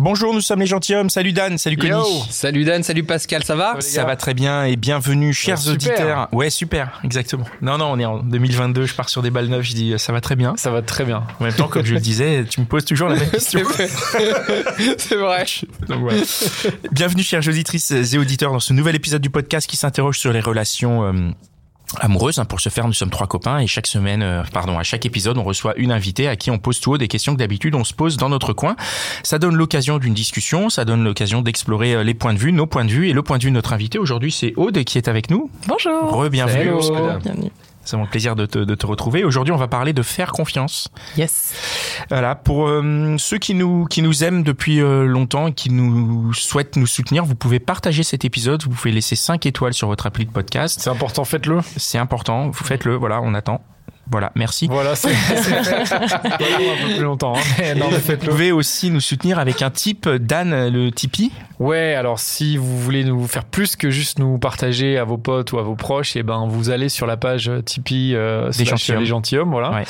Bonjour, nous sommes les gentilshommes. Salut Dan, salut Conny. Yo Salut Dan, salut Pascal, ça va Ça va très bien et bienvenue, chers auditeurs. Ouais, super, exactement. Non, non, on est en 2022, je pars sur des balles neuves, je dis euh, ça va très bien. Ça va très bien. En même temps, comme je le disais, tu me poses toujours la même question. C'est vrai. Donc, voilà. Bienvenue, chères auditrices et auditeurs, dans ce nouvel épisode du podcast qui s'interroge sur les relations euh, amoureuses. hein. Pour ce faire, nous sommes trois copains et chaque semaine, euh, pardon, à chaque épisode, on reçoit une invitée à qui on pose tout haut des questions que d'habitude on se pose dans notre coin. Ça donne l'occasion d'une discussion, ça donne l'occasion d'explorer euh, les points de vue, nos points de vue et le point de vue de notre invité. Aujourd'hui, c'est Aude qui est avec nous. Bonjour. Re-bienvenue. Hello. Bienvenue. C'est mon plaisir de te, de te retrouver. Aujourd'hui, on va parler de faire confiance. Yes. Voilà, pour euh, ceux qui nous qui nous aiment depuis euh, longtemps et qui nous souhaitent nous soutenir, vous pouvez partager cet épisode, vous pouvez laisser 5 étoiles sur votre appli de podcast. C'est important, faites-le. C'est important, vous faites-le, voilà, on attend. Voilà, merci. Voilà, c'est un peu plus longtemps. hein. Non, Vous pouvez aussi nous soutenir avec un tip Dan le Tipeee. Ouais, alors si vous voulez nous faire plus que juste nous partager à vos potes ou à vos proches, et ben vous allez sur la page Tipeee euh, slash gentilshommes. les gentilshommes, voilà. Ouais.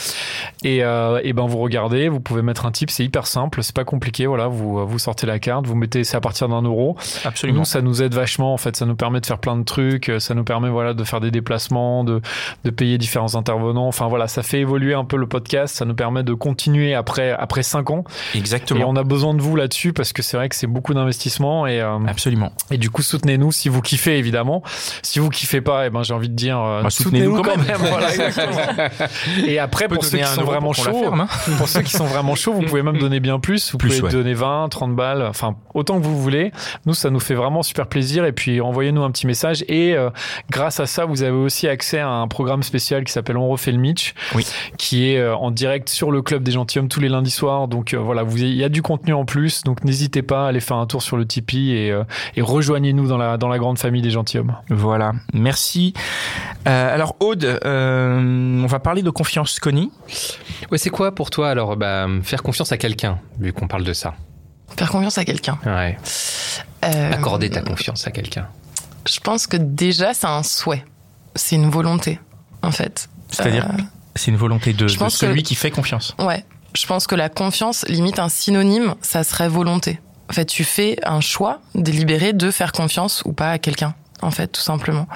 Et, euh, et ben vous regardez, vous pouvez mettre un tip, c'est hyper simple, c'est pas compliqué, voilà. Vous vous sortez la carte, vous mettez, c'est à partir d'un euro. Absolument. Nous, ça nous aide vachement. En fait, ça nous permet de faire plein de trucs. Ça nous permet, voilà, de faire des déplacements, de, de payer différents intervenants. Enfin, voilà, ça fait évoluer un peu le podcast. Ça nous permet de continuer après après cinq ans. Et Exactement. on a besoin de vous là-dessus parce que c'est vrai que c'est beaucoup d'investissement et euh, Absolument. et du coup soutenez-nous si vous kiffez évidemment. Si vous kiffez pas, et ben j'ai envie de dire euh, Bah, soutenez-nous quand même. Voilà, et après pour ceux qui sont vraiment chauds, ferme, hein. pour ceux qui sont vraiment chauds, vous pouvez même donner bien plus. Vous Plus, pouvez ouais. donner 20, 30 balles, enfin autant que vous voulez. Nous, ça nous fait vraiment super plaisir. Et puis envoyez-nous un petit message. Et euh, grâce à ça, vous avez aussi accès à un programme spécial qui s'appelle On refait le Oui. qui est euh, en direct sur le club des gentilshommes tous les lundis soirs. Donc euh, voilà, vous il y a du contenu en plus. Donc n'hésitez pas à aller faire un tour sur le Tipeee et, euh, et rejoignez-nous dans la dans la grande famille des gentilshommes. Voilà, merci. Euh, alors Aude, euh, on va parler de confiance Connie. Ouais, c'est quoi pour toi alors bah, faire confiance à quelqu'un, vu qu'on parle de ça? Faire confiance à quelqu'un. Ouais. Euh, Accorder ta confiance à quelqu'un. Je pense que déjà, c'est un souhait. C'est une volonté, en fait. C'est-à-dire, Euh, c'est une volonté de, je de pense celui que- qui fait confiance. Ouais. Je pense que la confiance, limite un synonyme, ça serait volonté. En fait, tu fais un choix délibéré de faire confiance ou pas à quelqu'un. En fait, tout simplement.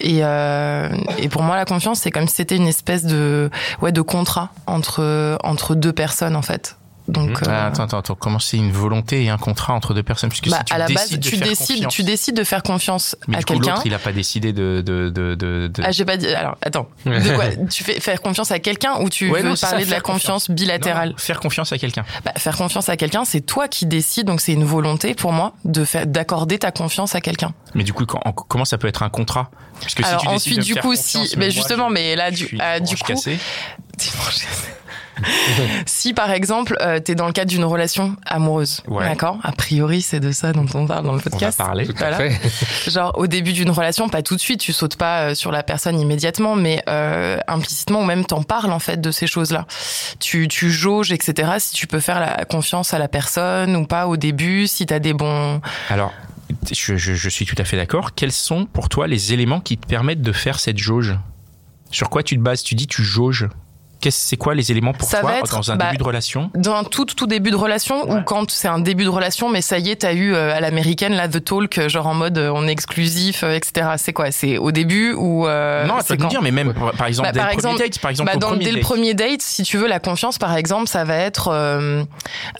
Et, euh, et pour moi, la confiance, c'est comme si c'était une espèce de, ouais, de contrat entre entre deux personnes, en fait. Donc, Mhm. euh, Ah, attends, attends, attends. Comment c'est une volonté et un contrat entre deux personnes? Puisque bah, si tu à la base, décides de tu faire décides, confiance- tu décides de faire confiance mais à quelqu'un. l'autre, il a pas décidé de, de, de, de, Ah, j'ai pas dit. Alors, attends. De quoi? Tu fais faire confiance à quelqu'un ou tu Ouais, veux non, c'est ça, parler de la confiance bilatérale? Non, faire confiance à quelqu'un. Bah, Faire confiance à quelqu'un, c'est toi qui décides. Donc, c'est une volonté pour moi de faire d'accorder ta confiance à quelqu'un. Mais du coup, quand- comment ça peut être un contrat? Puisque Alors si tu ensuite, du coup, si, mais moi, justement, je- mais là, du, suis euh, du coup, cassée. si par exemple, euh, t'es dans le cadre d'une relation amoureuse, Ouais. d'accord? A priori, c'est de ça dont on parle dans le on va podcast. parler. Tout à fait. Genre au début d'une relation, pas tout de suite, tu sautes pas euh, sur la personne immédiatement, mais euh, implicitement ou même t'en parles en fait de ces choses-là. Tu, tu jauges, etc. Si tu peux faire la confiance à la personne ou pas au début, si t'as des bons. Alors, je, je, je suis tout à fait d'accord. Quels sont pour toi les éléments qui te permettent de faire cette jauge? Sur quoi tu te bases? Tu dis tu jauges. Qu'est-ce- C'est quoi les éléments pour Ça toi va être, dans un bah, début de relation? Dans un tout tout début de relation ou quand c'est un début de relation, mais ça y est, t'as eu euh, à l'américaine là the talk, euh, genre en mode euh, on est exclusif, euh, etc. C'est quoi? C'est au début ou euh, Non, c'est quand? dire, mais même par- par exemple Bah, dès par le premier exemple- date, par exemple Bah, dans, premier dès le date. premier date, si tu veux, la confiance, par exemple, ça va être euh,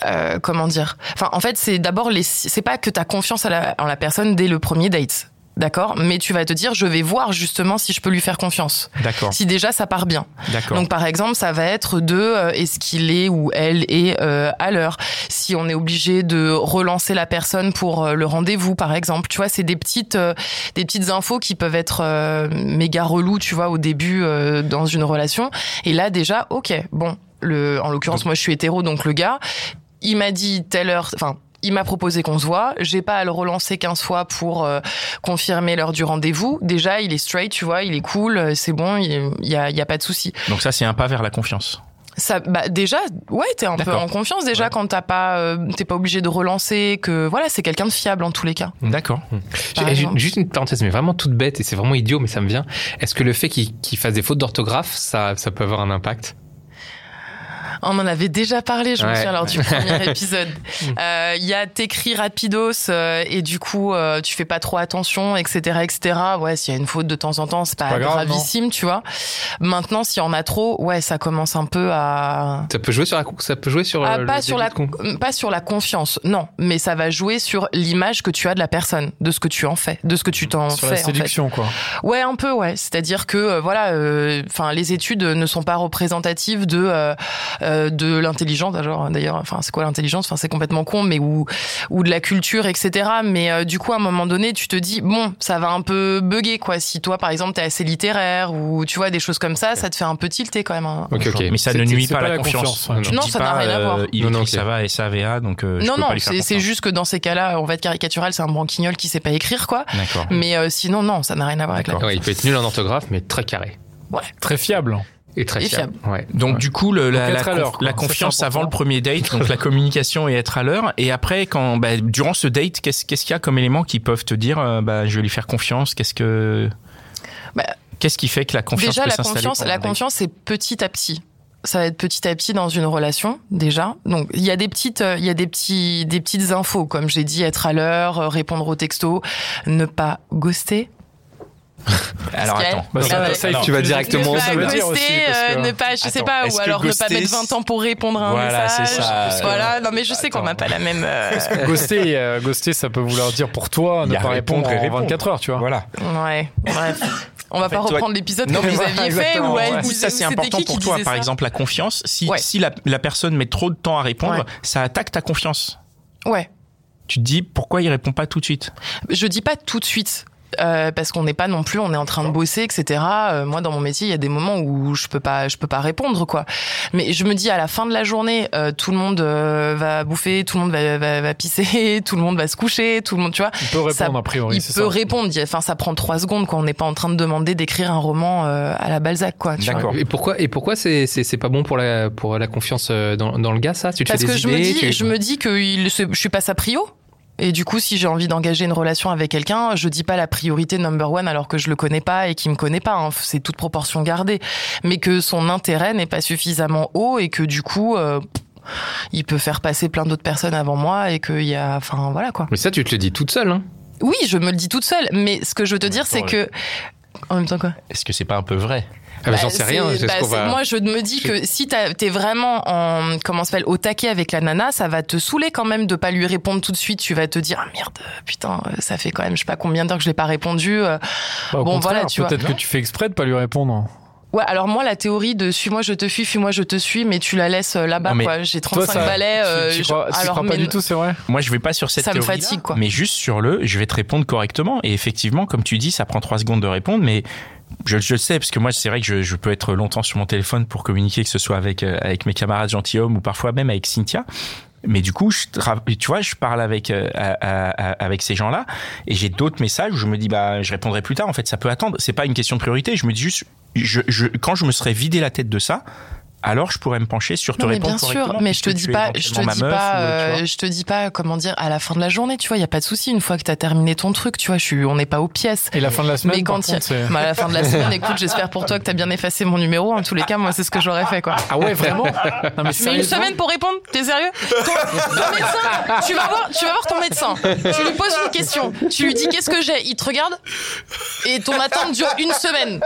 euh, comment dire? Enfin, en fait, c'est d'abord les. C'est pas que t'as confiance à la, en la personne dès le premier date. D'accord Mais tu vas te dire, je vais voir justement si je peux lui faire confiance. D'accord. Si déjà ça part bien. D'accord. Donc par exemple, ça va être de euh, est-ce qu'il est ou elle est euh, à l'heure? Si on est obligé de relancer la personne pour euh, le rendez-vous, par exemple, tu vois, c'est des petites euh, des petites infos qui peuvent être euh, méga reloues, tu vois, au début euh, dans une relation. Et là déjà, ok, bon. Le, en l'occurrence, moi, je suis hétéro, donc le gars, il m'a dit telle heure, enfin, il m'a proposé qu'on se voit. J'ai pas à le relancer 15 fois pour euh, confirmer l'heure du rendez-vous. Déjà, il est straight, tu vois, il est cool, euh, c'est bon, il y a, il y a pas de souci. Donc ça, c'est un pas vers la confiance. Ça, bah déjà, ouais, t'es un peu en confiance déjà Ouais. quand t'as pas, euh, t'es pas obligé de relancer, que voilà, c'est quelqu'un de fiable en tous les cas. D'accord. Exemple. Juste une parenthèse, mais vraiment toute bête et c'est vraiment idiot, mais ça me vient. Est-ce que le fait qu'il qu'il fasse des fautes d'orthographe, ça, ça peut avoir un impact? On en avait déjà parlé, je me Ouais. souviens lors du premier épisode. Euh, Il y a t'écris rapidos euh, et du coup euh, tu fais pas trop attention, etc., etc. Ouais, s'il y a une faute de temps en temps, c'est pas, pas grave, gravissime, tu vois. Maintenant, s'il y en a trop, ouais, ça commence un peu à Ça peut jouer sur la, ça peut jouer sur Ah, euh, le pas sur la con- pas sur la confiance, non, mais ça va jouer sur l'image que tu as de la personne, de ce que tu en fais, de ce que tu t'en Sur fais. la en fait. séduction, quoi. Ouais, un peu, ouais. C'est-à-dire que euh, voilà, euh, enfin, les études ne sont pas représentatives de euh, de l'intelligence. Genre, d'ailleurs, enfin, c'est quoi l'intelligence? Enfin, c'est complètement con, mais ou ou de la culture, etc. Mais euh, du coup, à un moment donné, tu te dis bon, ça va un peu bugger, quoi. Si toi, par exemple, t'es assez littéraire ou tu vois des choses comme ça, ça te fait un peu tilter quand même. hein. Ok, ok. Mais ça ne nuit pas à pas la, la confiance. ouais. Non, ça n'a rien à voir. euh, il Non, non, ça va et ça va, donc euh, je non, non, c'est juste que dans ces cas-là, on va être caricatural, c'est un branquignol qui sait pas écrire, quoi. D'accord. Mais euh, sinon, non, ça n'a rien à voir avec la. Ouais, il peut être nul en orthographe, mais très carré. Très fiable. Et très Et fiable. Ouais. Donc Ouais. du coup, le- la, conf- confiance avant le premier date, donc la communication et être à l'heure. Et après, quand bah, durant ce date, qu'est-ce qu'il y a comme éléments qui peuvent te dire, euh, bah, je vais lui faire confiance? Qu'est-ce que Bah, qu'est-ce qui fait que la confiance Déjà, peut la s'installer confiance, la confiance, c'est petit à petit. Ça va être petit à petit dans une relation déjà. Donc il y a des petites, euh, il y a des petits, des petites infos comme j'ai dit, être à l'heure, euh, répondre aux textos, ne pas ghoster. Alors attends. Bah, ça, ça, tu vas directement- ne ça pas veut dire aussi, parce que- euh, ne pas, je sais pas, ou alors ne pas mettre 20 ans pour répondre à un Voilà, c'est message. ça. Voilà, non mais je sais qu'on n'a pas la même. euh, Ghoster, euh, ghoster, ça peut vouloir dire pour toi ne pas répondre et répondre. 24 heures, tu vois. Voilà. Ouais, bref. On va fait, pas toi- reprendre l'épisode Non, que vous aviez fait elle ouais. ça c'est important qui qui pour toi. Par exemple, la confiance. Si, Ouais. si la, la personne met trop de temps à répondre, Ouais. ça attaque ta confiance. Ouais. Tu te dis pourquoi il répond pas tout de suite? Je dis pas tout de suite. Euh, parce qu'on n'est pas non plus, on est en train de bosser, etc. Euh, moi, dans mon métier, il y a des moments où je peux pas, je peux pas répondre, quoi. Mais je me dis, à la fin de la journée, euh, tout le monde euh, va bouffer, tout le monde va, va, va pisser, tout le monde va se coucher, tout le monde, tu vois. Il peut répondre Ça- a priori. il peut ça. répondre. Enfin, ça prend trois secondes, quoi. On n'est pas en train de demander d'écrire un roman euh, à la Balzac, quoi. Tu vois. D'accord. Et pourquoi, et pourquoi c'est, c'est, c'est pas bon pour la, pour la confiance euh, dans, dans le gars, ça? Tu te Parce fais que des je idées me dis, tu- je me dis que il, se- je suis pas sa prio. Et du coup, si j'ai envie d'engager une relation avec quelqu'un, je dis pas la priorité number one alors que je le connais pas et qu'il me connaît pas. hein. C'est toute proportion gardée. Mais que son intérêt n'est pas suffisamment haut et que du coup, euh, il peut faire passer plein d'autres personnes avant moi et qu'il y a, enfin, voilà quoi. Mais ça, tu te le dis toute seule, hein Oui, je me le dis toute seule. Mais ce que je veux te dire, c'est que, en même temps quoi. Est-ce que c'est pas un peu vrai? Ah, bah, Bah, J'en sais rien. ce bah, va- Moi, je me dis que si t'as- t'es vraiment en comment s'appelle au taquet avec la nana, ça va te saouler quand même de pas lui répondre tout de suite. Tu vas te dire ah merde, putain, euh, ça fait quand même je sais pas combien d'heures que je l'ai pas répondu. euh. Bah, au Bon, contraire, voilà, tu vois. Peut-être que tu fais exprès de pas lui répondre. Ouais, alors moi la théorie de suis-moi je te fuis, fuis-moi je te suis, mais tu la laisses euh, là-bas quoi. J'ai Toi, 35 ça, balais. euh, tu, tu je- crois, tu alors, crois pas mais- du tout, c'est vrai? Moi, je vais pas sur cette Ça me fatigue, quoi. Mais juste sur le, je vais te répondre correctement. Et effectivement, comme tu dis, ça prend trois secondes de répondre, mais je, je le sais parce que moi, c'est vrai que je, je peux être longtemps sur mon téléphone pour communiquer, que ce soit avec euh, avec mes camarades gentilshommes ou parfois même avec Cynthia. Mais du coup, je, tra- tu vois, je parle avec euh, à- à- à- avec ces gens-là et j'ai d'autres messages où je me dis bah je répondrai plus tard. En fait, ça peut attendre. C'est pas une question de priorité. Je me dis juste, je, je, quand je me serais vidé la tête de ça, alors je pourrais me pencher sur te Non, mais répondre bien sûr, mais je te dis tu pas, je te éventuellement dis ma meuf, pas, ou, euh, tu je te dis pas comment dire à la fin de la journée, tu vois, il y a pas de souci. Une fois que t'as terminé ton truc, tu vois, je suis, on n'est pas aux pièces. Et la fin de la semaine, Mais par quand il y a- contre. Bah, à la fin de la semaine, écoute, j'espère pour toi que t'as bien effacé mon numéro. En tous les cas, moi, c'est ce que j'aurais fait, quoi. Ah ouais, vraiment Non mais Mais une semaine pour répondre T'es sérieux ton, ton médecin, tu vas, voir, tu vas voir ton médecin. Tu lui poses une question. Tu lui dis qu'est-ce que j'ai? Il te regarde et ton attente dure une semaine.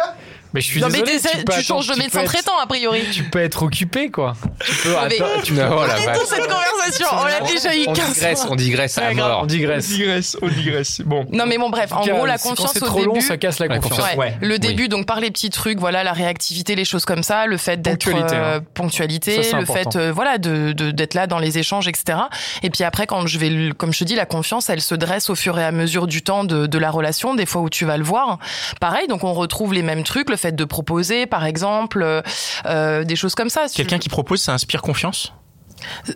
Mais je suis non, mais désolé, t'es- tu, tu changes de médecin traitant, a priori. Tu peux être occupé, quoi. Tu peux mais- attendre- tu peux- Oh la vache. Arrêtons cette conversation. On l'a déjà eu On 15 digresse, on digresse à mort. On digresse. digresse, on digresse. Bon. Non, mais bon, bref. En gros, la confiance au trop début. long, ça casse la confiance. Le début, donc par les petits trucs, voilà, la réactivité, les choses comme ça, le fait d'être Ponctualité, euh, hein. le fait, euh, voilà, d'être là dans les échanges, etc. Et puis après, quand je vais, comme je te dis, la confiance, elle se dresse au fur et à mesure du temps de, de la relation. Des fois où tu vas le voir, pareil. Donc on retrouve les mêmes trucs, le fait de proposer, par exemple, euh, euh, des choses comme ça. Quelqu'un qui propose, ça inspire confiance?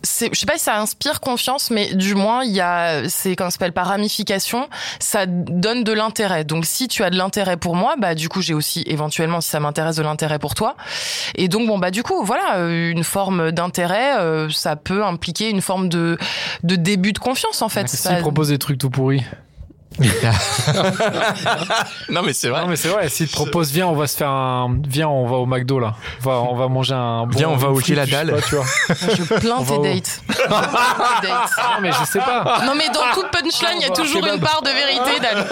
C'est, je sais pas si ça inspire confiance, mais du moins il y a, c'est comment ça s'appelle par ramification, ça donne de l'intérêt. Donc si tu as de l'intérêt pour moi, bah du coup j'ai aussi éventuellement si ça m'intéresse de l'intérêt pour toi. Et donc bon bah du coup voilà une forme d'intérêt, euh, ça peut impliquer une forme de de début de confiance en fait. Si Ça- propose des trucs tout pourris. Non, mais c'est vrai. Non mais c'est vrai, s'il te propose viens on va se faire un viens on va au McDo là. On va, on va manger un bon Viens, on va au sais Dalle. pas, tu vois. je plains tes dates. Je plains tes dates. Non mais je sais pas. Non mais dans toute punchline, il y a toujours kebab. une part de vérité, Dan.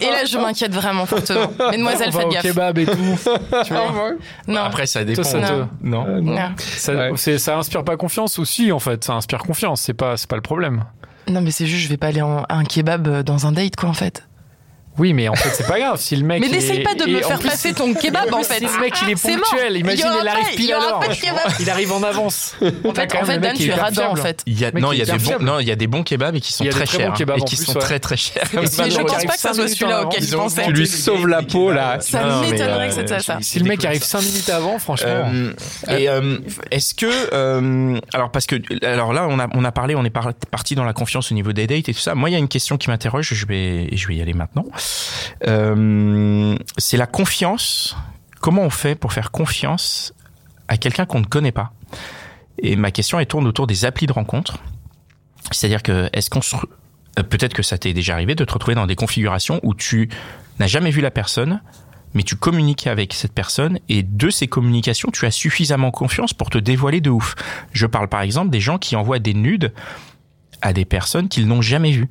Et là, je m'inquiète vraiment fortement. Mesdemoiselles, faites au gaffe. kebab et tout. tu vois. Non. Après, ça dépend. ça te- Non. Euh, non. Non. Ça, Ouais. ça inspire pas confiance aussi en fait. Ça inspire confiance. C'est pas c'est pas le problème. Non, mais c'est juste, je vais pas aller en, un kebab euh, dans un date, quoi, en fait. Oui mais en fait c'est pas grave si le mec. Mais n'essaye est- pas de me en faire plus, passer ton kebab, en fait. Si le mec il est ponctuel, imagine Il arrive il pile à l'heure. Il arrive en avance. En fait, en fait Dan, tu es radin, en fait. Il y a, non, il y a est des bons, fiable. non, il y a des bons kebabs et qui sont très chers. et qui sont très très chers. Mais je pense pas que ça soit celui-là auquel je pensais. Tu lui sauves la peau là. Ça m'étonnerait euh, que c'était ça, ça. Si le mec arrive 5 minutes avant, franchement. Euh, et euh, est-ce que euh, alors parce que alors là on a parlé on est par- parti dans la confiance au niveau des dates et tout ça. Moi il y a une question qui m'interroge. Je vais je vais y aller maintenant. Euh, c'est la confiance. Comment on fait pour faire confiance à quelqu'un qu'on ne connaît pas? Et ma question tourne autour des applis de rencontre. C'est-à-dire que euh, peut-être que ça t'est déjà arrivé de te retrouver dans des configurations où tu n'as jamais vu la personne mais tu communiques avec cette personne et de ces communications, tu as suffisamment confiance pour te dévoiler de ouf. Je parle par exemple des gens qui envoient des nudes à des personnes qu'ils n'ont jamais vues.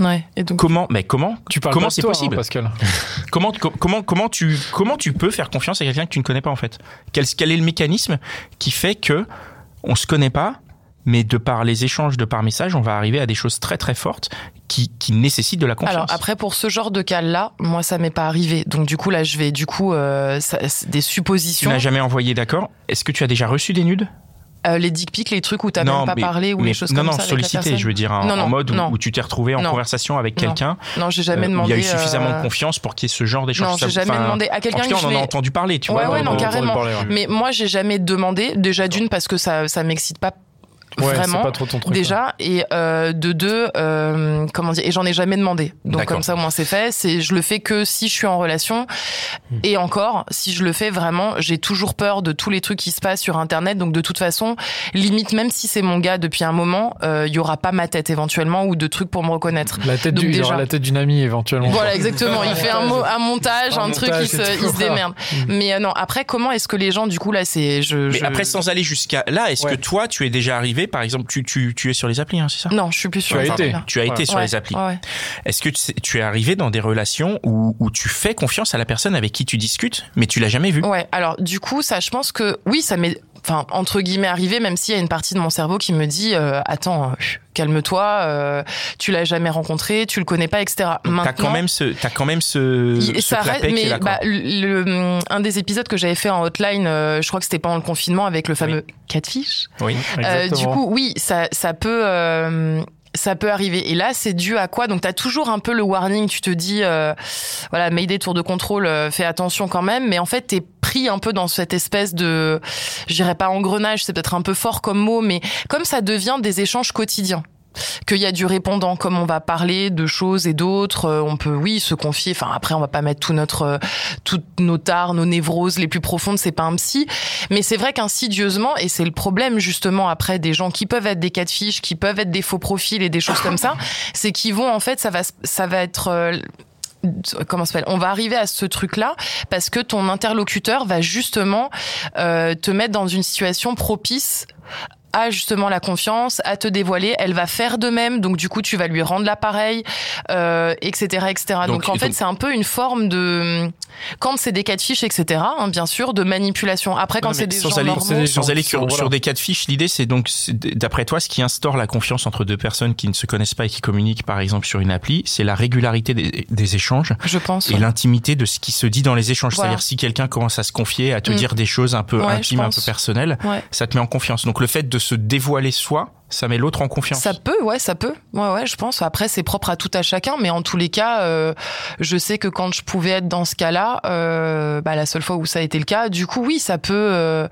Ouais. Et donc, Comment Mais comment Tu parles Comment c'est toi, possible hein, Pascal Comment co- comment comment tu comment tu peux faire confiance à quelqu'un que tu ne connais pas en fait? Quel, quel est le mécanisme qui fait que on se connaît pas mais de par les échanges de par message, on va arriver à des choses très très fortes qui, qui nécessitent de la confiance? Alors après pour ce genre de cas-là, moi ça m'est pas arrivé. Donc du coup là je vais du coup euh, ça- des tu suppositions. n'as jamais envoyé, d'accord? Est-ce que tu as déjà reçu des nudes? Euh, les dick pics, les trucs où t'as même pas mais- parlé ou mais- les choses non, comme non, ça. avec la sollicité, je veux dire, en, Non, non, en mode où, non. où tu t'es retrouvé en Non. conversation avec Non. quelqu'un. Non, j'ai jamais euh, demandé. Il y a eu suffisamment euh, de confiance pour qu'il y ait ce genre d'échange. Non, j'ai jamais demandé à En quelqu'un tout que cas, on en a entendu parler, tu Ouais, vois. ouais, non, carrément. Mais moi, j'ai jamais demandé. Déjà d'une parce que ça, ça m'excite pas Ouais, c'est vraiment. pas trop ton truc. hein. déjà et euh, de deux euh, comment dire et j'en ai jamais demandé donc comme ça au moins c'est fait c'est je le fais que si je suis en relation Hmm. et encore si je le fais vraiment j'ai toujours peur de tous les trucs qui se passent sur internet donc de toute façon limite même si c'est mon gars depuis un moment euh, il y aura pas ma tête éventuellement ou de trucs pour me reconnaître La tête Donc du, il déjà- aura la tête d'une amie éventuellement. voilà, exactement. Il fait un, mo- un montage, Un un, truc, il se, il se démerde. Mais euh, non, après, comment est-ce que les gens, du coup, là, c'est. Je, Mais je- après, sans aller jusqu'à là, est-ce Ouais. que toi, tu es déjà arrivé, par exemple, tu, tu, tu es sur les applis, hein, c'est ça? Non, je suis plus sur Tu as les été. applis. Tu as été sur Ouais, les applis. Est-ce que tu es arrivé dans des relations où, où tu fais confiance à la personne avec qui tu discutes, mais tu l'as jamais vue? Ouais, alors du coup, ça, je pense que oui, ça m'est, enfin entre guillemets arrivé, même s'il y a une partie de mon cerveau qui me dit, euh, attends, euh, calme-toi, euh, tu l'as jamais rencontré, tu le connais pas, etc. Maintenant, T'as quand même ce, t'as quand même ce, ce ça reste, clapet qui est mais là, bah, le, le- un des épisodes que j'avais fait en hotline, euh, je crois que c'était pendant le confinement avec le fameux catfish. oui. Euh, du Exactement. coup, oui, ça, ça peut. Ça peut arriver. Et là, c'est dû à quoi? Donc, tu as toujours un peu le warning. Tu te dis, euh, voilà, Mayday, tour de contrôle, euh, fais attention quand même. Mais en fait, t'es pris un peu dans cette espèce de, je dirais pas engrenage, c'est peut-être un peu fort comme mot, mais comme ça devient des échanges quotidiens qu'il y a du répondant, comme on va parler de choses et d'autres, euh, on peut, oui, se confier. Enfin, après, on va pas mettre tout notre, euh, toutes nos tares, nos névroses les plus profondes. C'est pas un psy, mais c'est vrai qu'insidieusement, et c'est le problème justement après des gens qui peuvent être des cas de fiches, qui peuvent être des faux profils et des choses comme ça, c'est qu'ils vont en fait, ça va, ça va être euh, comment ça s'appelle On va arriver à ce truc-là parce que ton interlocuteur va justement euh, te mettre dans une situation propice à justement la confiance, à te dévoiler, elle va faire de même, donc du coup tu vas lui rendre l'appareil, euh, etc., etc. Donc, Donc- en fait donc- c'est un peu une forme de quand c'est des cas de fiches, etc. hein, bien sûr, de manipulation. Après quand c'est des sans gens aller, normaux, c'est des sans gens aller qui sur, des cas de fiche, l'idée c'est donc, d'après toi, ce qui instaure la confiance entre deux personnes qui ne se connaissent pas et qui communiquent, par exemple, sur une appli, c'est la régularité des, des échanges je pense. et l'intimité de ce qui se dit dans les échanges. Voilà. C'est-à-dire si quelqu'un commence à se confier, à te Mm. dire des choses un peu Ouais, intimes, un peu personnelles, Ouais. ça te met en confiance. Donc le fait de se dévoiler soi, ça met l'autre en confiance. Ça peut, ouais, ça peut. Ouais, ouais, je pense. Après, c'est propre à tout à chacun, mais en tous les cas, euh, je sais que quand je pouvais être dans ce cas-là, euh, bah, la seule fois où ça a été le cas, du coup, oui, ça peut euh,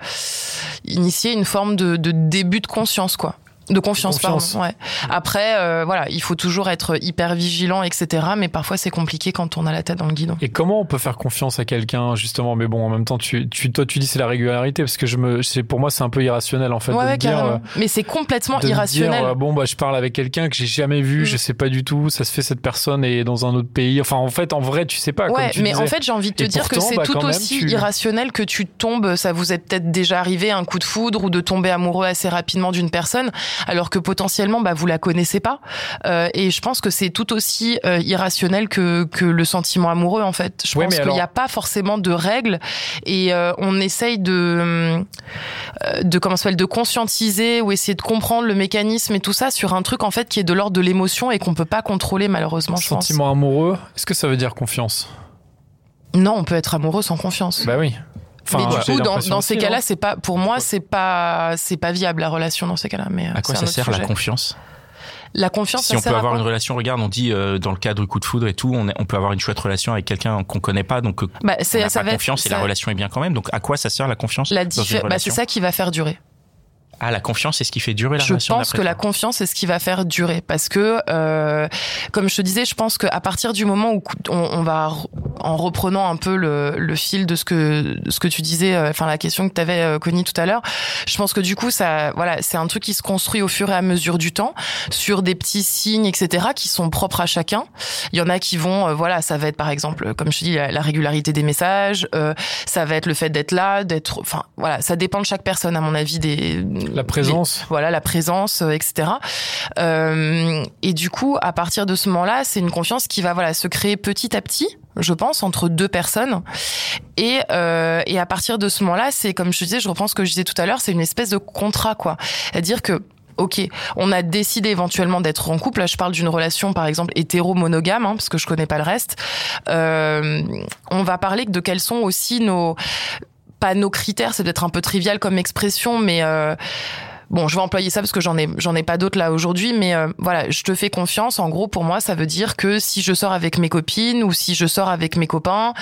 initier une forme de, de début de conscience, quoi. De confiance, confiance. pardon. Ouais. Après, euh, voilà, il faut toujours être hyper vigilant, etc. Mais parfois, c'est compliqué quand on a la tête dans le guidon. Et comment on peut faire confiance à quelqu'un justement? Mais bon, en même temps, tu, tu toi, tu dis c'est la régularité parce que je me, c'est pour moi, c'est un peu irrationnel en fait ouais, de ouais, me dire. euh, Mais c'est complètement de irrationnel. dire, euh, bon bah je parle avec quelqu'un que j'ai jamais vu, Mm. je sais pas du tout, ça se fait cette personne est dans un autre pays. Enfin en fait en vrai tu sais pas. comme Ouais, tu mais disais. en fait, j'ai envie de te Et dire que c'est bah, tout aussi tu- irrationnel que tu tombes, ça vous est peut-être déjà arrivé, un coup de foudre ou de tomber amoureux assez rapidement d'une personne, alors que potentiellement, bah, vous la connaissez pas. Euh, et je pense que c'est tout aussi euh, irrationnel que, que le sentiment amoureux, en fait. Je pense qu'il n'y alors- a pas forcément de règles et euh, on essaye de, euh, de, comment s'appelle, de conscientiser ou essayer de comprendre le mécanisme et tout ça sur un truc, en fait, qui est de l'ordre de l'émotion et qu'on peut pas contrôler, malheureusement, je pense. Sentiment amoureux, est-ce que ça veut dire confiance? Non, on peut être amoureux sans confiance. Bah oui. Mais du coup, dans, ces cas-là, c'est pas, pour moi, c'est pas, c'est pas viable la relation dans ces cas-là. Mais euh, À quoi ça sert la confiance? La confiance, Si ça on sert peut avoir une relation, regarde, on dit euh, dans le cadre du coup de foudre et tout, on, est- on peut avoir une chouette relation avec quelqu'un qu'on connaît pas, donc euh, Bah, on n'a ça pas va être- confiance et la relation est bien quand même. Donc à quoi ça sert la confiance la dans une bah, relation? c'est ça qui va faire durer. Ah, la confiance, c'est ce qui fait durer la Je relation. pense d'après que la confiance c'est ce qui va faire durer parce que, euh, comme je te disais, je pense qu'à partir du moment où on, on va, en reprenant un peu le, le fil de ce que de ce que tu disais, euh, enfin la question que tu avais Connie tout à l'heure, je pense que du coup ça, voilà, c'est un truc qui se construit au fur et à mesure du temps sur des petits signes, etc., qui sont propres à chacun. Il y en a qui vont, euh, voilà, ça va être par exemple, comme je te dis, la, la régularité des messages, euh, ça va être le fait d'être là, d'être, enfin voilà, ça dépend de chaque personne à mon avis des La présence. voilà la présence euh, etc Euh, et du coup à partir de ce moment-là c'est une confiance qui va voilà se créer petit à petit je pense entre deux personnes et euh, et à partir de ce moment-là c'est comme je disais je reprends ce que je disais tout à l'heure c'est une espèce de contrat quoi c'est-à-dire que Ok, on a décidé éventuellement d'être en couple. Là, je parle d'une relation, par exemple, hétéro-monogame, hein, parce que je connais pas le reste. Euh, on va parler de quels sont aussi nos, pas nos critères, c'est peut-être un peu trivial comme expression, mais euh, bon, je vais employer ça parce que j'en ai j'en ai pas d'autres là aujourd'hui, mais euh, voilà, je te fais confiance. En gros, pour moi, ça veut dire que si je sors avec mes copines ou si je sors avec mes copains,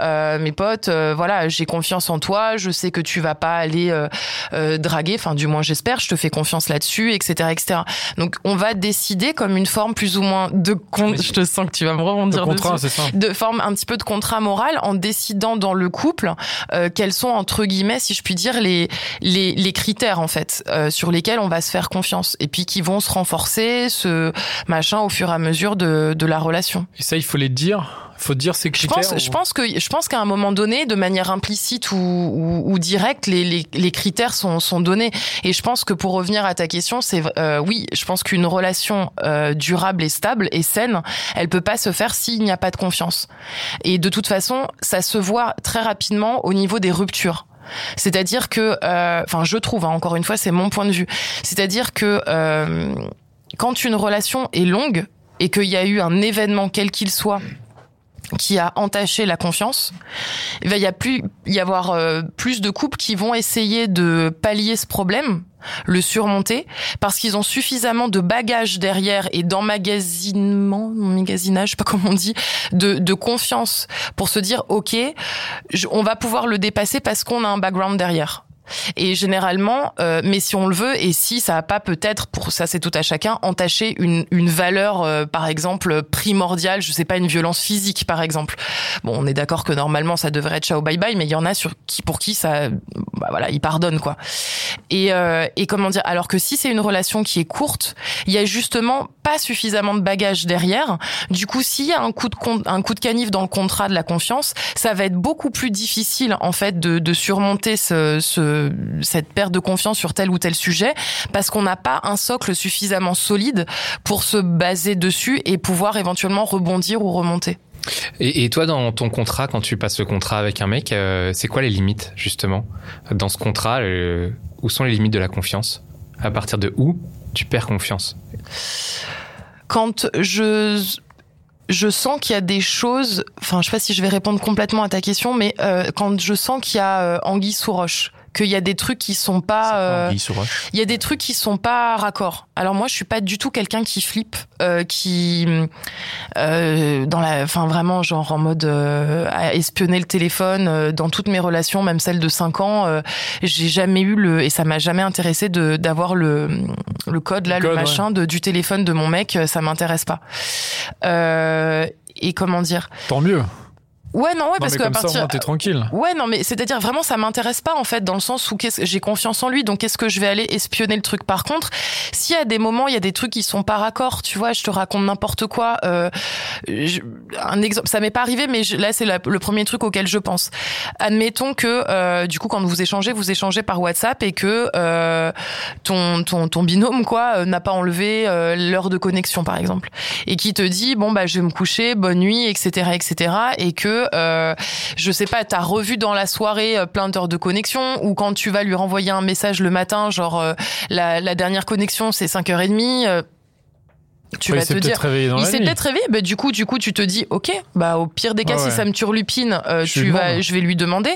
euh, mes potes, euh, voilà, j'ai confiance en toi. Je sais que tu vas pas aller euh, euh, draguer, enfin du moins j'espère. Je te fais confiance là-dessus, etc., etc. Donc on va décider comme une forme plus ou moins de compte. Je te sens que tu vas me rebondir contrat, dessus c'est ça. de forme un petit peu de contrat moral en décidant dans le couple euh, quels sont entre guillemets si je puis dire les les, les critères en fait euh, sur lesquels on va se faire confiance et puis qui vont se renforcer ce machin au fur et à mesure de, de la relation. Et ça, il faut les dire. Il faut dire ces Je critères. pense, ou- je pense que je pense qu'à un moment donné, de manière implicite ou, ou, ou directe, les, les, les critères sont, sont donnés. Et je pense que pour revenir à ta question, c'est euh, oui, je pense qu'une relation euh, durable et stable et saine, elle peut pas se faire s'il n'y a pas de confiance. Et de toute façon, ça se voit très rapidement au niveau des ruptures. C'est-à-dire que, euh, enfin, je trouve, hein, encore une fois, c'est mon point de vue. C'est-à-dire que euh, quand une relation est longue et qu'il y a eu un événement quel qu'il soit qui a entaché la confiance, il va y a plus y avoir euh, plus de couples qui vont essayer de pallier ce problème, le surmonter, parce qu'ils ont suffisamment de bagages derrière et d'emmagasinement, magasinage, je sais pas comment on dit, de, de confiance pour se dire ok, je- on va pouvoir le dépasser parce qu'on a un background derrière. Et généralement, euh, mais si on le veut, et si ça a pas peut-être, pour ça c'est tout à chacun, entaché une, une valeur, euh, par exemple, primordiale, je sais pas, une violence physique, par exemple. Bon, on est d'accord que normalement ça devrait être ciao bye bye, mais il y en a sur qui, pour qui ça, bah voilà, ils pardonnent quoi. Et, euh, et comment dire, alors que si c'est une relation qui est courte, il y a justement pas suffisamment de bagages derrière. Du coup, s'il y a un coup de un coup de canif dans le contrat de la confiance, ça va être beaucoup plus difficile en fait de, de surmonter ce, ce, cette perte de confiance sur tel ou tel sujet parce qu'on n'a pas un socle suffisamment solide pour se baser dessus et pouvoir éventuellement rebondir ou remonter. Et, et toi, dans ton contrat, quand tu passes le contrat avec un mec, euh, c'est quoi les limites, justement Dans ce contrat, euh, où sont les limites de la confiance? À partir de où tu perds confiance? Quand je je sens qu'il y a des choses, enfin je sais pas si je vais répondre complètement à ta question, mais euh, quand je sens qu'il y a euh, anguille sous roche, qu'il y a des trucs qui sont pas. euh, il y a des trucs qui sont pas raccords. Alors moi, je suis pas du tout quelqu'un qui flippe, euh, qui euh, dans la, enfin vraiment genre en mode euh, à espionner le téléphone euh, dans toutes mes relations, même celles de 5 ans. euh, j'ai jamais eu le et ça m'a jamais intéressé de d'avoir le le code là, Le le, code, machin de du téléphone de mon mec. Ça m'intéresse pas. Euh, et comment dire? Tant mieux. Ouais, non, ouais, Non, parce comme ça, au partir moins, t'es tranquille. Ouais, non, mais c'est-à-dire vraiment, ça m'intéresse pas en fait, dans le sens où j'ai confiance en lui, donc qu'est-ce que je vais aller espionner le truc? Par contre, s'il y a des moments, il y a des trucs qui sont pas raccords, tu vois, je te raconte n'importe quoi. Euh, je- un exemple, ça m'est pas arrivé, mais je- là c'est la- le premier truc auquel je pense. Admettons que euh, du coup, quand vous échangez, vous échangez par WhatsApp et que euh, ton, ton ton binôme quoi euh, n'a pas enlevé euh, l'heure de connexion par exemple, et qui te dit bon bah je vais me coucher, bonne nuit, etc., etc., et que euh, je sais pas, t'as revu dans la soirée euh, plein d'heures de connexion, ou quand tu vas lui renvoyer un message le matin, genre euh, la, la dernière connexion c'est 5h30, euh, tu il vas s'est te peut-être dire. réveillé dans Il s'est peut-être réveillé, bah, du coup, du coup, tu te dis, ok, bah au pire des cas, Ouais, si ça me turlupine, euh, Je tu lui vas, demande. je vais lui demander.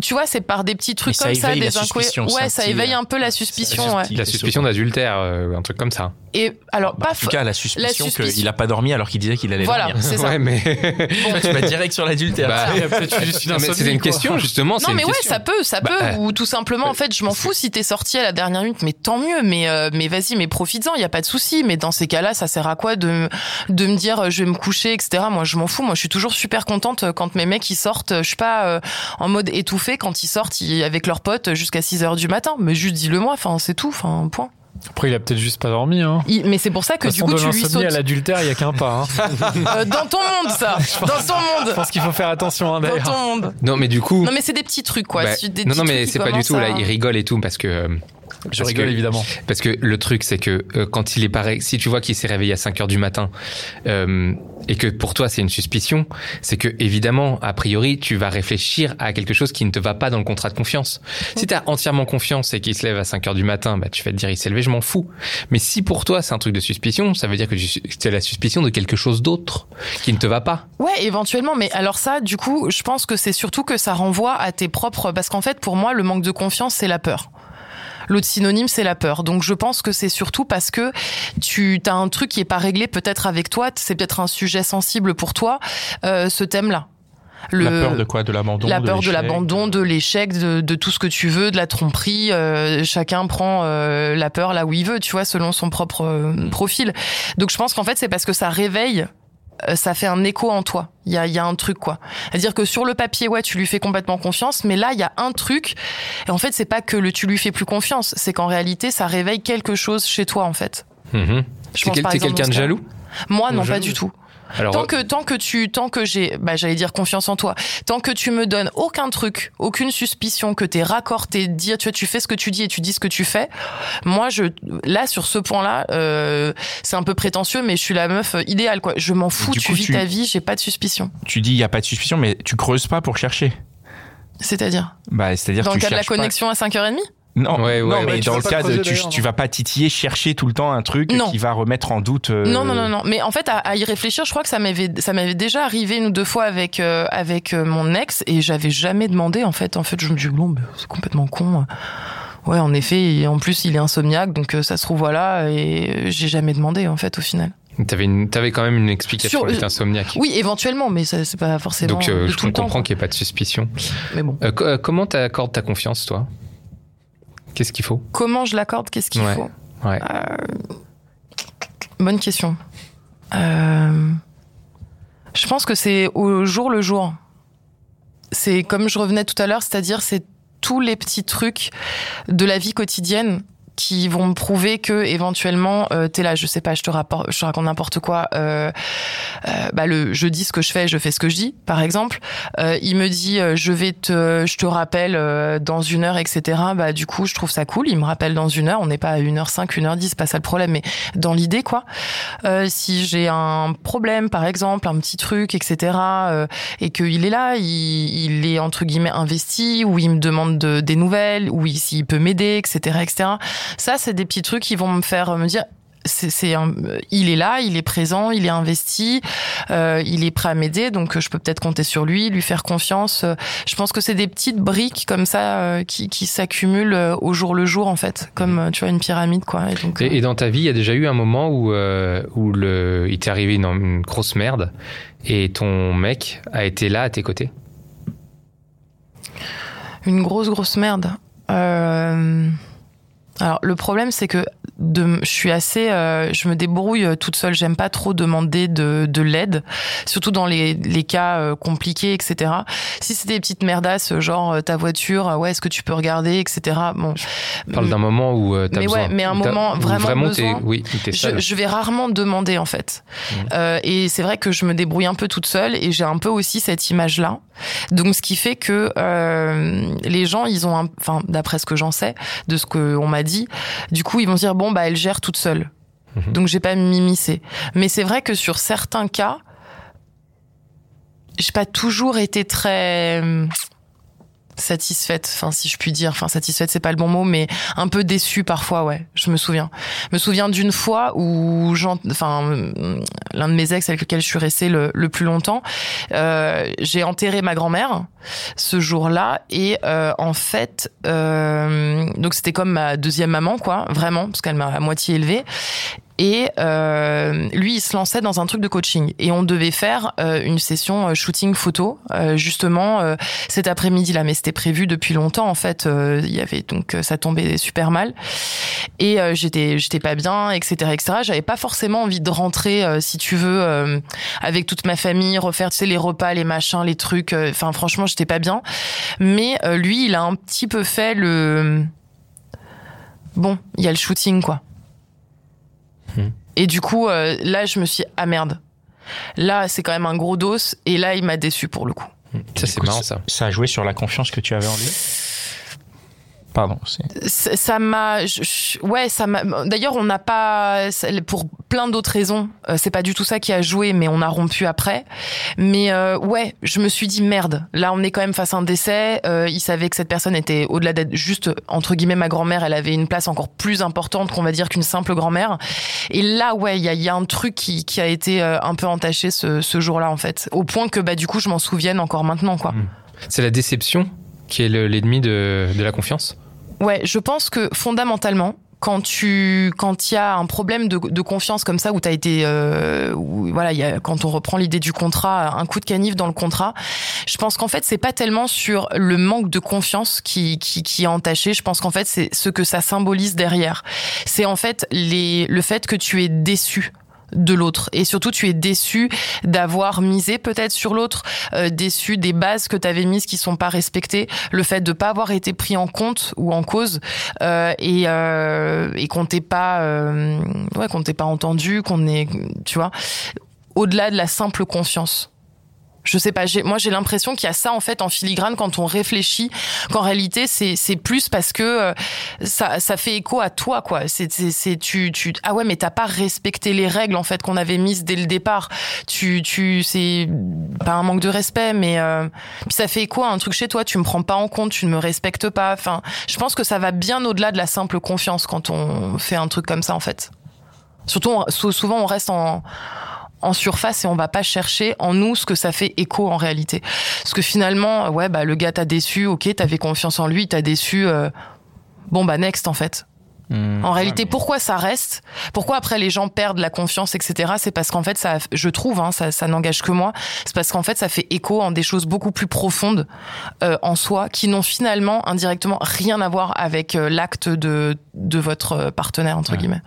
Tu vois, c'est par des petits trucs ça comme ça, des c'est Ouais, ça éveille un peu la suspicion, ouais. La suspicion d'adultère, euh, un truc comme ça. Et alors, Bah, pas en tout cas, la suspicion, suspicion- qu'il a pas dormi alors qu'il disait qu'il allait Voilà, dormir. c'est ça. Ouais, mais. Tu vas direct sur l'adultère. Bah, Il C'était une question, justement. Non mais ouais ça peut ça Bah, peut euh, ou tout simplement en fait je m'en fous si t'es sorti à la dernière minute mais tant mieux mais euh, mais vas-y mais profites-en y a pas de souci mais dans ces cas-là ça sert à quoi de de me dire euh, je vais me coucher etc moi je m'en fous moi je suis toujours super contente euh, quand mes mecs ils sortent euh, je suis pas euh, en mode étouffé quand ils sortent ils- avec leurs potes jusqu'à 6 heures du matin mais juste dis-le moi enfin c'est tout enfin point Après, il a peut-être juste pas dormi. Hein. Il- mais c'est pour ça que De du coup façon, tu de lui sautes à l'adultère, il y a qu'un pas. Hein. Euh, dans ton monde ça dans ton Je monde pense qu'il faut faire attention hein, dans ton monde Non, mais du coup. non mais c'est des petits trucs quoi bah, des non, non, mais c'est pas du tout. Là, il rigole et tout parce que. euh, Je parce rigole que- évidemment. Parce que le truc, c'est que euh, quand il est pareil, si tu vois qu'il s'est réveillé à 5 heures du matin euh, et que pour toi c'est une suspicion, c'est que évidemment, a priori, tu vas réfléchir à quelque chose qui ne te va pas dans le contrat de confiance. Si tu as entièrement confiance et qu'il se lève à 5 heures du matin, bah, tu vas te dire il s'est levé, je m'en fous. Mais si pour toi c'est un truc de suspicion, ça veut dire que tu as la suspicion de quelque chose d'autre qui ne te va pas. Ouais, éventuellement, mais alors ça, du coup, je pense que c'est surtout que ça renvoie à tes propres... Parce qu'en fait, pour moi, le manque de confiance, c'est la peur. L'autre synonyme, c'est la peur. Donc, je pense que c'est surtout parce que tu as un truc qui est pas réglé peut-être avec toi, c'est peut-être un sujet sensible pour toi, euh, ce thème-là. Le- La peur de quoi? De l'abandon la peur de l'abandon, de l'échec, de, de tout ce que tu veux, de la tromperie. euh, chacun prend euh, la peur là où il veut, tu vois, selon son propre euh, profil. Donc je pense qu'en fait c'est parce que ça réveille, ça fait un écho en toi. Il y a, y a un truc quoi. C'est-à-dire que sur le papier, ouais, tu lui fais complètement confiance, mais là il y a un truc. Et en fait c'est pas que le tu lui fais plus confiance, c'est qu'en réalité ça réveille quelque chose chez toi en fait. Mhm. Je pense quel- par t'es exemple quelqu'un de jaloux? Moi non, Jaloux. pas du tout. Alors, Tant que tant que tu tant que j'ai bah j'allais dire confiance en toi, tant que tu me donnes aucun truc, aucune suspicion que t'es raccord, t'es dire tu vois tu fais ce que tu dis et tu dis ce que tu fais. Moi je là sur ce point-là, euh, c'est un peu prétentieux mais je suis la meuf euh, idéale quoi. Je m'en fous, tu coup, vis tu- ta vie, j'ai pas de suspicion. Tu dis il y a pas de suspicion, mais tu creuses pas pour chercher. C'est-à-dire? Bah, c'est-à-dire dans tu le cas de la pas- connexion à 5h30 Non, Ouais, ouais, non, ouais, mais dans le cas de tu, vas pas titiller, chercher tout le temps un truc Non. qui va remettre en doute. euh, Non, non, non, non. Mais en fait, à, à y réfléchir, je crois que ça m'avait, ça m'avait déjà arrivé une ou deux fois avec euh, avec euh, mon ex et j'avais jamais demandé. En fait, en fait, je me dis bon, c'est complètement con. Ouais, en effet. Et en plus, il est insomniaque, donc ça se trouve voilà. Et j'ai jamais demandé en fait au final. t'avais une- t'avais quand même une explication. Sur- insomniaque. Oui, éventuellement, mais ça, c'est pas forcément Donc, euh, de je tout le temps. comprends qu'il n'y ait pas de suspicion. Mais bon, co- euh, comment t'accordes ta confiance, toi? Qu'est-ce qu'il faut? Comment je l'accorde Qu'est-ce qu'il Ouais. faut? Ouais. Euh, Bonne question. Euh, je pense que c'est au jour le jour. C'est comme je revenais tout à l'heure, c'est-à-dire c'est tous les petits trucs de la vie quotidienne qui vont me prouver que éventuellement euh, t'es là. Je sais pas je te rapporte je te raconte n'importe quoi euh, euh, bah le je dis ce que je fais je fais ce que je dis par exemple. Euh, il me dit euh, je vais te je te rappelle dans une heure etc bah du coup je trouve ça cool. Il me rappelle dans une heure. On n'est pas à 1h5 1h10 c'est pas ça le problème mais dans l'idée quoi. Si j'ai un problème par exemple un petit truc etc et qu'il est là il, il est entre guillemets investi ou il me demande de, des nouvelles ou il- s'il peut m'aider etc etc ça c'est des petits trucs qui vont me faire me dire c'est, il est là, il est présent, il est investi, euh, il est prêt à m'aider, donc euh, je peux peut-être compter sur lui, lui faire confiance. Euh, Je pense que c'est des petites briques comme ça euh, qui, qui s'accumulent euh, au jour le jour en fait, comme euh, tu vois une pyramide quoi. Et donc, euh, Et, et dans ta vie, il y a déjà eu un moment où, euh, où le, il t'est arrivé une, une grosse merde et ton mec a été là à tes côtés? Une grosse, grosse merde. Euh, Alors, le problème, c'est que de... je suis assez. euh, Je me débrouille toute seule. J'aime pas trop demander de, de l'aide, surtout dans les, les cas euh, compliqués, etc. Si c'est des petites merdasses, genre euh, ta voiture, euh, ouais, est-ce que tu peux regarder, etc. Bon. Parle d'un moment où euh, t'as Mais besoin. ouais, mais un moment vraiment t'es- besoin. oui, où t'es seul. Je, je vais rarement demander en fait. Euh, et c'est vrai que je me débrouille un peu toute seule et j'ai un peu aussi cette image-là. Donc ce qui fait que euh, les gens, ils ont, enfin d'après ce que j'en sais, de ce qu'on m'a dit, du coup ils vont se dire bon bah elle gère toute seule. Mhm. Donc j'ai pas m'immiscer. Mais c'est vrai que sur certains cas, j'ai pas toujours été très satisfaite, enfin si je puis dire, enfin satisfaite c'est pas le bon mot, mais un peu déçue parfois, ouais. Je me souviens. Je me souviens d'une fois où, j'en- enfin, l'un de mes ex avec lequel je suis restée le, le plus longtemps, euh, j'ai enterré ma grand-mère ce jour-là et euh, en fait, euh, donc c'était comme ma deuxième maman, quoi, vraiment, parce qu'elle m'a à moitié élevée. Et euh, lui, il se lançait dans un truc de coaching. Et on devait faire euh, une session euh, shooting photo, euh, justement, euh, cet après-midi-là. Mais c'était prévu depuis longtemps, en fait. Euh, Il y avait donc ça tombait super mal. Et j'étais j'étais pas bien, etc., etc. J'avais pas forcément envie de rentrer, si tu veux, avec toute ma famille, refaire, tu sais, les repas, les machins, les trucs. Enfin, franchement, j'étais pas bien. Mais lui, il a un petit peu fait le. Bon, il y a le shooting, quoi. Hmm. Et du coup, euh, là, je me suis dit, ah merde. Là, c'est quand même un gros dos. Et là, il m'a déçu pour le coup. Ça, c'est marrant, ça. Ça a joué sur la confiance que tu avais en lui? Pardon. Ça m'a, ouais, ça m'a. D'ailleurs, on n'a pas, pour plein d'autres raisons, euh, c'est pas du tout ça qui a joué, mais on a rompu après. Mais euh, ouais, je me suis dit merde. Là, on est quand même face à un décès. Euh, il savait que cette personne était au-delà d'être juste entre guillemets ma grand-mère, elle avait une place encore plus importante qu'on va dire qu'une simple grand-mère. Et là, ouais, il y a, il y a un truc qui, qui a été un peu entaché ce, ce jour-là en fait, au point que bah du coup, je m'en souvienne encore maintenant quoi. C'est la déception qui est le- l'ennemi de, de la confiance? Ouais, je pense que fondamentalement, quand tu quand il y a un problème de, de confiance comme ça où tu as été euh, voilà il y a, quand on reprend l'idée du contrat un coup de canif dans le contrat je pense qu'en fait c'est pas tellement sur le manque de confiance qui qui, qui est entaché. Je pense qu'en fait c'est ce que ça symbolise derrière. C'est en fait les le fait que tu es déçu de l'autre. Et surtout tu es déçu d'avoir misé peut-être sur l'autre euh, déçu des bases que tu avais mises qui sont pas respectées le fait de pas avoir été pris en compte ou en cause euh, et, euh, et qu'on t'ait pas euh, ouais qu'on t'ait pas entendu qu'on est tu vois au-delà de la simple confiance je sais pas, moi j'ai l'impression qu'il y a ça en fait en filigrane quand on réfléchit, qu'en réalité c'est plus parce que euh, ça ça fait écho à toi quoi. C'est c'est tu tu ah ouais mais t'as pas respecté les règles en fait qu'on avait mises dès le départ. Tu tu c'est pas un manque de respect mais euh, puis ça fait écho à un truc chez toi. Tu me prends pas en compte, tu ne me respectes pas. Enfin, je pense que ça va bien au-delà de la simple confiance quand on fait un truc comme ça en fait. Surtout souvent on reste en en surface et on va pas chercher en nous ce que ça fait écho en réalité. Parce que finalement, ouais, bah le gars t'a déçu, ok, t'avais confiance en lui, t'as déçu. euh, bon bah next en fait. Hmm, En réalité, ouais, mais- pourquoi ça reste? Pourquoi après les gens perdent la confiance, etc. C'est parce qu'en fait, ça, je trouve, hein, ça, ça n'engage que moi. C'est parce qu'en fait, ça fait écho en des choses beaucoup plus profondes euh, en soi, qui n'ont finalement indirectement rien à voir avec euh, l'acte de de votre euh, partenaire entre Ouais. guillemets.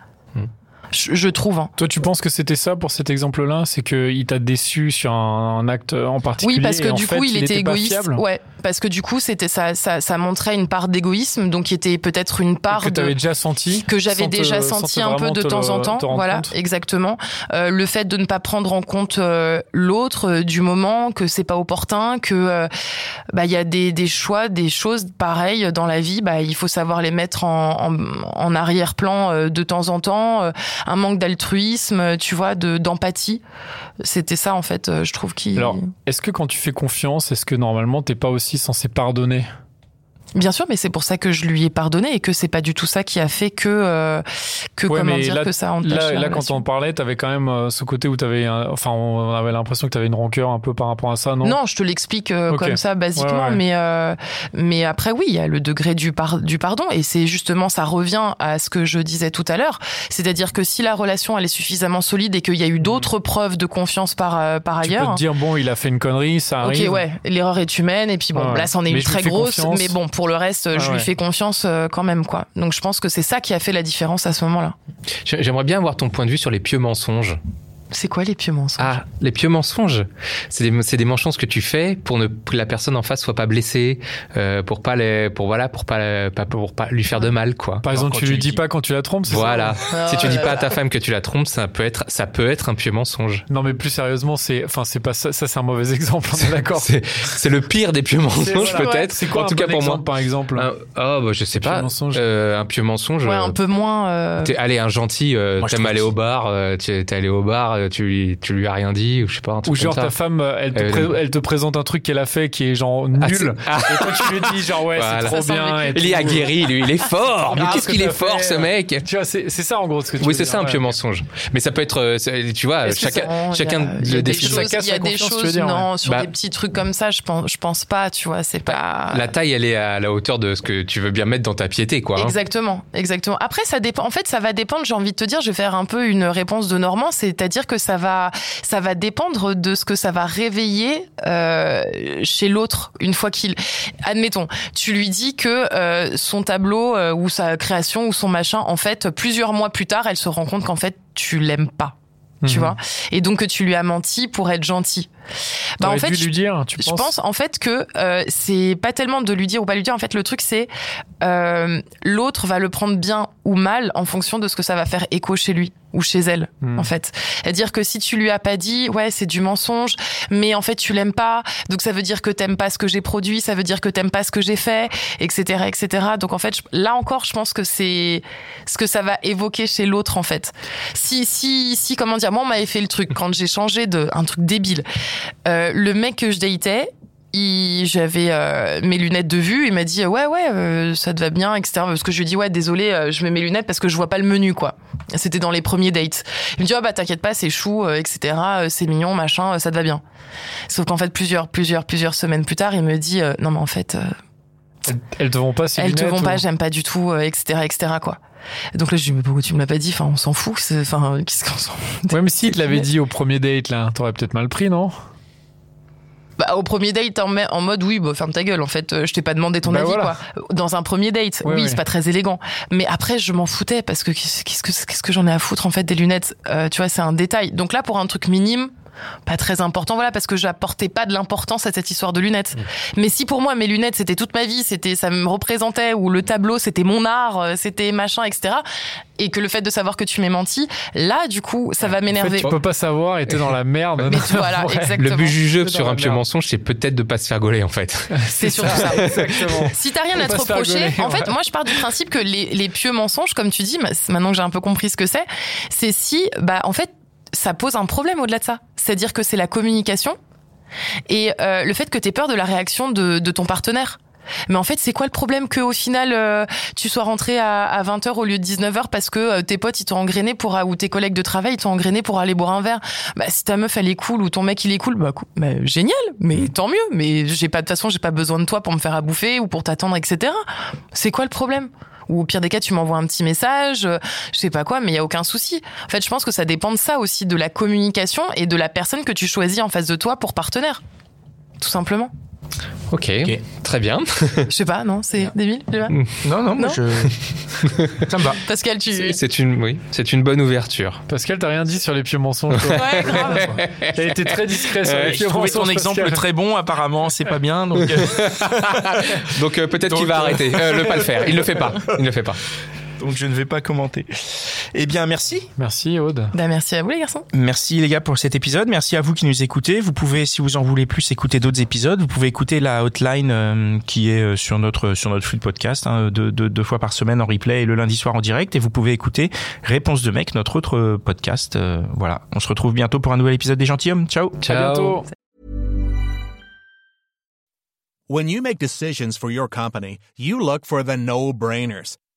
Je, je trouve. Hein. Toi, tu penses que c'était ça pour cet exemple-là? C'est qu'il t'a déçu sur un, un acte en particulier Oui, parce que du fait, coup, il, était égoïste. Ouais, parce que du coup, c'était ça, ça, ça montrait une part d'égoïsme, donc qui était peut-être une part que tu avais de déjà senti que j'avais déjà senti un peu de te temps le- en temps. te Voilà, compte. exactement. Euh, le fait de ne pas prendre en compte euh, l'autre euh, du moment, que c'est pas opportun, que euh, bah il y a des, des choix, des choses pareilles dans la vie. Bah il faut savoir les mettre en, en, en arrière-plan euh, de temps en temps. Un manque d'altruisme, tu vois, de d'empathie. C'était ça en fait. euh, Je trouve qui. Alors, Est-ce que quand tu fais confiance, est-ce que normalement t'es pas aussi censé pardonner? Bien sûr, mais c'est pour ça que je lui ai pardonné et que c'est pas du tout ça qui a fait que euh, que Ouais, comment dire là- que ça entache Là, la là quand on parlait, t'avais quand même euh, ce côté où t'avais, enfin, on avait l'impression que t'avais une rancœur un peu par rapport à ça, non? Non, je te l'explique euh, Ok. comme ça basiquement, Ouais, ouais. mais euh, mais après oui, il y a le degré du par- du pardon et c'est justement ça revient à ce que je disais tout à l'heure, c'est-à-dire que si la relation elle est suffisamment solide et qu'il y a eu d'autres preuves de confiance par euh, par Mm. Tu peux ailleurs. te dire bon, il a fait une connerie, ça Ok, arrive. ouais, l'erreur est humaine et puis bon, là c'en est Mais une très grosse, confiance. mais bon, pour le reste, je Ouais, lui fais confiance euh, quand même quoi. Donc je pense que c'est ça qui a fait la différence à ce moment-là. J'ai- J'aimerais bien avoir ton point de vue sur les pieux mensonges. C'est quoi les pieux mensonges? Ah, les pieux mensonges. C'est des, c'est des mensonges que tu fais pour ne que la personne en face soit pas blessée, euh, pour pas les, pour voilà, pour pas, pour pas lui faire de mal, quoi. Par exemple, tu tu lui dis pas quand tu la trompes, c'est Voilà. Ah si tu dis pas à ta femme que tu la trompes, ça peut être, ça peut être un pieux mensonge. ça Non, mais plus sérieusement, c'est, enfin, c'est pas ça. Ça, c'est un mauvais exemple. On est d'accord. C'est, le pire des pieux mensonges, voilà. peut-être. C'est quoi en un tout cas pour exemple, moi. par exemple? Un- oh, bah, je sais Pieux pas. mensonge. Euh, un pieux mensonge. Ouais, euh, un peu moins. euh, allé un gentil, euh, t'aimes aller au bar, euh, tu t'es allé au bar, euh, tu lui, tu lui as rien dit, ou je sais pas, un truc Ou genre comme ta ça. femme, euh, elle te, Euh, elle te présente un truc qu'elle a fait qui est genre Ah, nul. ah, Et toi, tu lui dis genre ouais, Voilà. c'est trop Ça bien. et il est aguerri, lui, il est fort. Mais Ah, qu'est-ce ce qu'il est fort, fait, ce mec. Tu vois, c'est c'est ça en gros ce que tu Oui, c'est ça un ouais. pieux mensonge. Mais ça peut être, tu vois, chacun, chacun le définit. Il y a des choses, dire, non, sur Bah- des petits trucs comme ça, je pense, je pense pas, tu vois, c'est pas. La taille, elle est à la hauteur de ce que tu veux bien mettre dans ta piété, quoi. hein. Exactement, exactement. Après, ça dépend. En fait, ça va dépendre. J'ai envie de te dire, je vais faire un peu une réponse de Normand, c'est-à-dire que ça va, ça va dépendre de ce que ça va réveiller euh, chez l'autre une fois qu'il. Admettons, tu lui dis que euh, son tableau euh, ou sa création ou son machin, en fait, plusieurs mois plus tard, elle se rend compte qu'en fait, tu l'aimes pas. Tu Mhm. vois, et donc que tu lui as menti pour être gentil. Bah, en fait, dû je- lui dire, tu je penses pense en fait que euh, c'est pas tellement de lui dire ou pas lui dire. En fait, le truc c'est euh, l'autre va le prendre bien ou mal en fonction de ce que ça va faire écho chez lui ou chez elle. Hmm. En fait, c'est-à-dire que si tu lui as pas dit, ouais, c'est du mensonge, mais en fait tu l'aimes pas, donc ça veut dire que t'aimes pas ce que j'ai produit, ça veut dire que t'aimes pas ce que j'ai fait, etc., etc. Donc en fait, je- là encore, je pense que c'est ce que ça va évoquer chez l'autre en fait. Si, si, si, comment dire, moi on m'avait fait le truc quand j'ai changé de un truc débile. Euh, le mec que je datais, j'avais euh, mes lunettes de vue, il m'a dit ouais ouais euh, ça te va bien etc parce que je lui ai dit ouais désolé euh, je mets mes lunettes parce que je vois pas le menu quoi. C'était dans les premiers dates. Il me dit ah bah t'inquiète pas c'est chou etc c'est mignon machin ça te va bien. Sauf qu'en fait plusieurs plusieurs plusieurs semaines plus tard il me dit non mais en fait Elles- te vont pas ces elles te lunettes vont ou- pas j'aime pas du tout etc etc quoi donc là je lui dis mais pourquoi tu me l'as pas dit? Enfin on s'en fout enfin qu'est-ce qu'on s'en Ouais, mais si te l'avait dit au premier date là, t'aurais peut-être mal pris, non? Bah, au premier date, en, en mode oui, bah, ferme ta gueule. En fait, euh, je t'ai pas demandé ton Bah, avis, voilà. quoi. Dans un premier date, Ouais, oui, ouais. c'est pas très élégant. Mais après, je m'en foutais parce que qu'est-ce qu'est-ce que qu'est-ce que j'en ai à foutre en fait des lunettes? Euh, tu vois, c'est un détail. Donc là, pour un truc minime. Pas très important, voilà, parce que j'apportais pas de l'importance à cette histoire de lunettes. Mmh. Mais si pour moi mes lunettes c'était toute ma vie, c'était ça me représentait, ou le tableau c'était mon art, euh, c'était machin, etc. Et que le fait de savoir que tu m'es menti, là du coup ça va En fait, m'énerver. tu peux pas savoir et t'es dans la merde. Mais tu- voilà, Ouais. exactement. Le but du jeu C'est sur un pieux mensonge, c'est peut-être de pas se faire gauler, en fait. C'est surtout ça. Exactement. Si t'as rien à te reprocher, en fait, ouais. moi je pars du principe que les, les pieux mensonges, comme tu dis, ma- maintenant que j'ai un peu compris ce que c'est, c'est si, bah, en fait, ça pose un problème au-delà de ça. C'est-à-dire que c'est la communication et euh, le fait que t'aies peur de la réaction de, de ton partenaire. Mais en fait, c'est quoi le problème que au final euh, tu sois rentré à, à 20h au lieu de 19h parce que euh, tes potes ils t'ont engrainé pour ou tes collègues de travail ils t'ont engrainé pour aller boire un verre. Bah si ta meuf elle est cool ou ton mec il est cool, bah, cou- bah, génial, mais tant mieux. Mais j'ai pas de toute façon j'ai pas besoin de toi pour me faire à bouffer ou pour t'attendre etc. C'est quoi le problème? Ou au pire des cas, tu m'envoies un petit message, euh, je sais pas quoi, mais il y a aucun souci. En fait, je pense que ça dépend de ça aussi, de la communication et de la personne que tu choisis en face de toi pour partenaire. Tout simplement. Ok, Ok. très bien. Je sais pas, non, c'est débile, je sais pas. Non, non, moi Non je. Ça me va. Pascal, tu. C'est- une, oui, c'est une bonne ouverture. Pascal, t'as rien dit sur les pieux mensonges. Ouais, grave. T'as été très discret sur les Je pieux trouvais ton mensonges. exemple Pascal. très bon, apparemment, c'est pas bien. Donc, euh, Donc euh, peut-être qu'il va euh, arrêter, euh, le pas le faire. Il le fait pas. Il ne le fait pas. Donc je ne vais pas commenter. Eh bien, merci. Merci Aude. Bah, merci à vous, les garçons. Merci les gars pour cet épisode. Merci à vous qui nous écoutez. Vous pouvez, si vous en voulez plus, écouter d'autres épisodes. Vous pouvez écouter la hotline euh, qui est euh, sur notre sur notre flux de podcast, hein, deux, deux, deux fois par semaine en replay et le lundi soir en direct. Et vous pouvez écouter Réponse de mec, notre autre euh, podcast. Euh, voilà, on se retrouve bientôt pour un nouvel épisode des gentilshommes. Ciao. À bientôt. When you make decisions for your company, you look for the no-brainers.